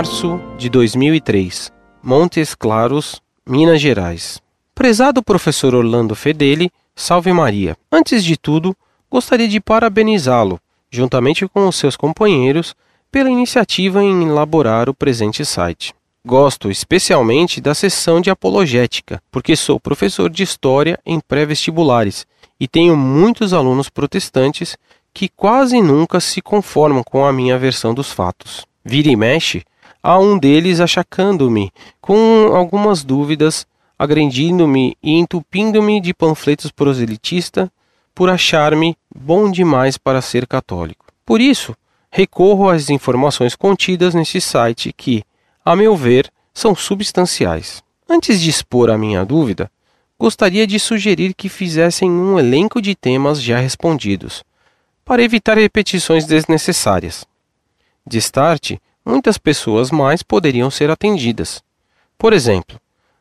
março de 2003, Montes Claros, Minas Gerais. Prezado professor Orlando Fedeli, salve Maria. Antes de tudo, gostaria de parabenizá-lo, juntamente com os seus companheiros, pela iniciativa em elaborar o presente site. Gosto especialmente da seção de apologética, porque sou professor de história em pré-vestibulares e tenho muitos alunos protestantes que quase nunca se conformam com a minha versão dos fatos. Vira e mexe, há um deles achacando-me com algumas dúvidas, agredindo-me e entupindo-me de panfletos proselitistas por achar-me bom demais para ser católico. Por isso, recorro às informações contidas nesse site que, a meu ver, são substanciais. Antes de expor a minha dúvida, gostaria de sugerir que fizessem um elenco de temas já respondidos, para evitar repetições desnecessárias. De start, muitas pessoas mais poderiam ser atendidas. Por exemplo,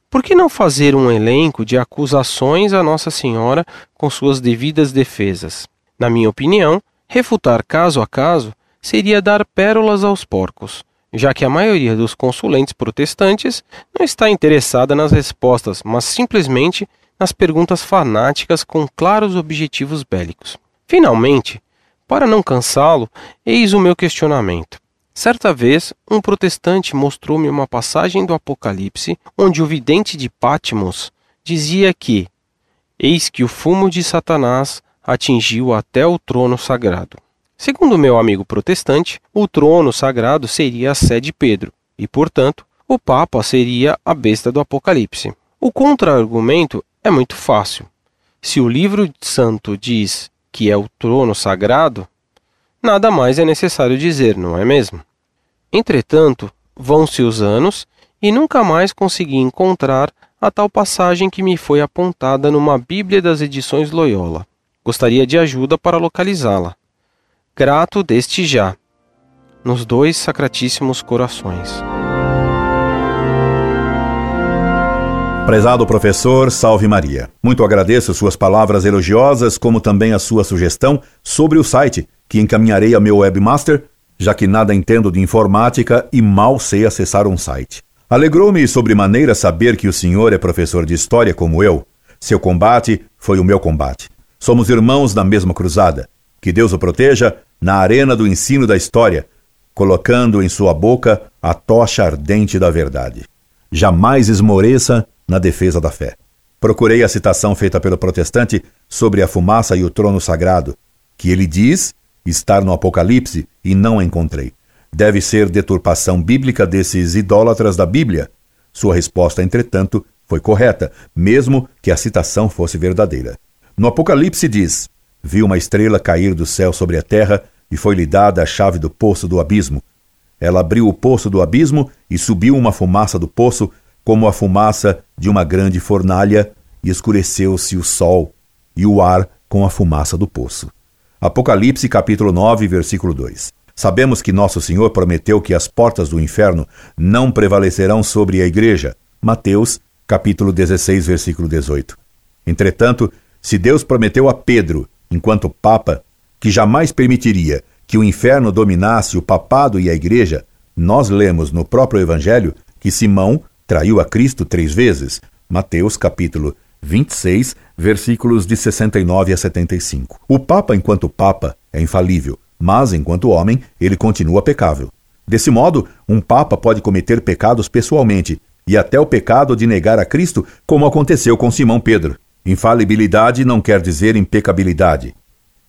por que não fazer um elenco de acusações a Nossa Senhora com suas devidas defesas? Na minha opinião, refutar caso a caso seria dar pérolas aos porcos, já que a maioria dos consulentes protestantes não está interessada nas respostas, mas simplesmente nas perguntas fanáticas com claros objetivos bélicos. Finalmente, para não cansá-lo, eis o meu questionamento. Certa vez, um protestante mostrou-me uma passagem do Apocalipse onde o vidente de Patmos dizia que: Eis que o fumo de Satanás atingiu até o trono sagrado. Segundo meu amigo protestante, o trono sagrado seria a sé de Pedro, e, portanto, o Papa seria a besta do Apocalipse. O contra-argumento é muito fácil. Se o livro santo diz que é o trono sagrado, nada mais é necessário dizer, não é mesmo? Entretanto, vão-se os anos e nunca mais consegui encontrar a tal passagem que me foi apontada numa Bíblia das edições Loyola. Gostaria de ajuda para localizá-la grato deste já, nos dois sacratíssimos corações. Prezado professor, salve Maria. Muito agradeço suas palavras elogiosas, como também a sua sugestão sobre o site, que encaminharei ao meu webmaster, já que nada entendo de informática e mal sei acessar um site. Alegrou-me sobremaneira saber que o senhor é professor de história como eu. Seu combate foi o meu combate. Somos irmãos na mesma cruzada. Que Deus o proteja na arena do ensino da história, colocando em sua boca a tocha ardente da verdade. Jamais esmoreça na defesa da fé. Procurei a citação feita pelo protestante sobre a fumaça e o trono sagrado, que ele diz estar no Apocalipse e não encontrei. Deve ser deturpação bíblica desses idólatras da Bíblia. Sua resposta, entretanto, foi correta, mesmo que a citação fosse verdadeira. No Apocalipse diz: Viu uma estrela cair do céu sobre a terra e foi-lhe dada a chave do poço do abismo. Ela abriu o poço do abismo e subiu uma fumaça do poço, como a fumaça de uma grande fornalha, e escureceu-se o sol e o ar com a fumaça do poço. Apocalipse capítulo 9, versículo 2. Sabemos que nosso Senhor prometeu que as portas do inferno não prevalecerão sobre a igreja. Mateus capítulo 16, versículo 18. Entretanto, se Deus prometeu a Pedro enquanto Papa, que jamais permitiria que o inferno dominasse o papado e a igreja, nós lemos no próprio Evangelho que Simão traiu a Cristo três vezes. Mateus capítulo 26, versículos de 69 a 75. O Papa, enquanto Papa, é infalível, mas enquanto homem, ele continua pecável. Desse modo, um Papa pode cometer pecados pessoalmente, e até o pecado de negar a Cristo, como aconteceu com Simão Pedro. Infalibilidade não quer dizer impecabilidade.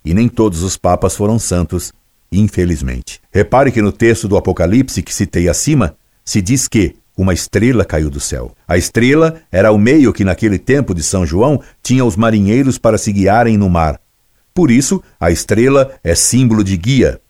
E nem todos os papas foram santos, infelizmente. Repare que no texto do Apocalipse que citei acima, se diz que uma estrela caiu do céu. A estrela era o meio que naquele tempo de São João tinha os marinheiros para se guiarem no mar. Por isso, a estrela é símbolo de guia.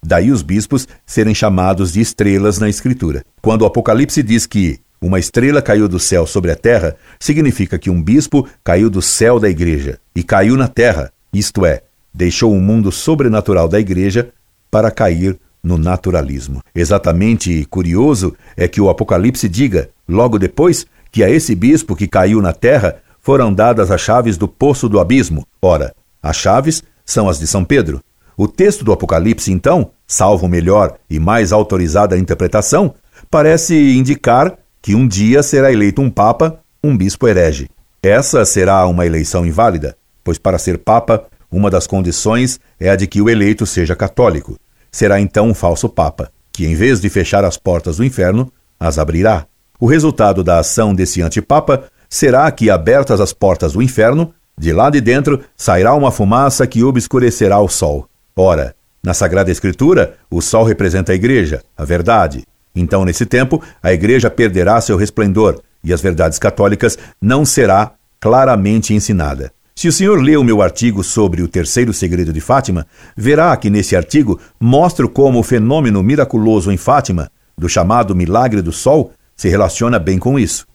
Daí os bispos serem chamados de estrelas na Escritura. Quando o Apocalipse diz que uma estrela caiu do céu sobre a terra, significa que um bispo caiu do céu da igreja e caiu na terra, isto é, deixou o mundo sobrenatural da igreja para cair no naturalismo. Exatamente curioso é que o Apocalipse diga, logo depois, que a esse bispo que caiu na terra foram dadas as chaves do poço do abismo. Ora, as chaves são as de São Pedro. O texto do Apocalipse, então, salvo melhor e mais autorizada interpretação, parece indicar que um dia será eleito um papa, um bispo herege. Essa será uma eleição inválida, pois para ser papa, uma das condições é a de que o eleito seja católico. Será então um falso papa, que em vez de fechar as portas do inferno, as abrirá. O resultado da ação desse antipapa será que, abertas as portas do inferno, de lá de dentro sairá uma fumaça que obscurecerá o sol. Ora, na Sagrada Escritura, o sol representa a igreja, a verdade. Então, nesse tempo, a igreja perderá seu resplendor e as verdades católicas não será claramente ensinada. Se o senhor lê o meu artigo sobre o terceiro segredo de Fátima, verá que nesse artigo mostro como o fenômeno miraculoso em Fátima, do chamado milagre do sol, se relaciona bem com isso.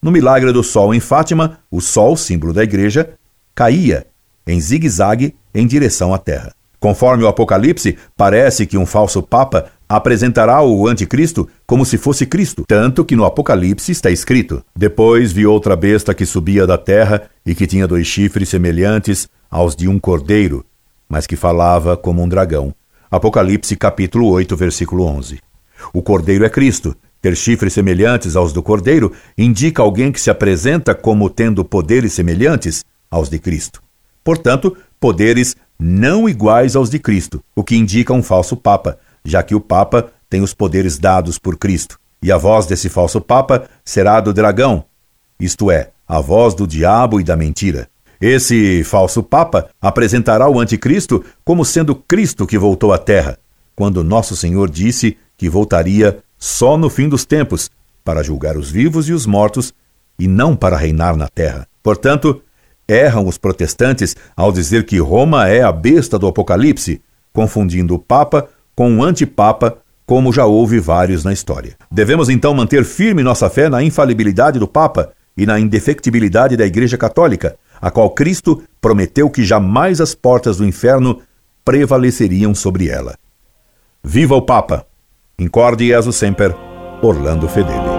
No milagre do sol em Fátima, o sol, símbolo da igreja, caía em zigue-zague em direção à terra. Conforme o Apocalipse, parece que um falso papa apresentará o anticristo como se fosse Cristo, tanto que no Apocalipse está escrito: Depois vi outra besta que subia da terra e que tinha dois chifres semelhantes aos de um cordeiro, mas que falava como um dragão. Apocalipse capítulo 8, versículo 11. O cordeiro é Cristo. Ter chifres semelhantes aos do cordeiro indica alguém que se apresenta como tendo poderes semelhantes aos de Cristo. Portanto, poderes não iguais aos de Cristo, o que indica um falso papa, já que o papa tem os poderes dados por Cristo. E a voz desse falso papa será do dragão, isto é, a voz do diabo e da mentira. Esse falso papa apresentará o anticristo como sendo Cristo que voltou à terra, quando nosso Senhor disse que voltaria só no fim dos tempos, para julgar os vivos e os mortos, e não para reinar na terra. Portanto, Erram os protestantes ao dizer que Roma é a besta do Apocalipse, confundindo o Papa com o antipapa, como já houve vários na história. Devemos então manter firme nossa fé na infalibilidade do Papa e na indefectibilidade da Igreja Católica, a qual Cristo prometeu que jamais as portas do inferno prevaleceriam sobre ela. Viva o Papa! Incorde Jesus Semper, Orlando Fedeli.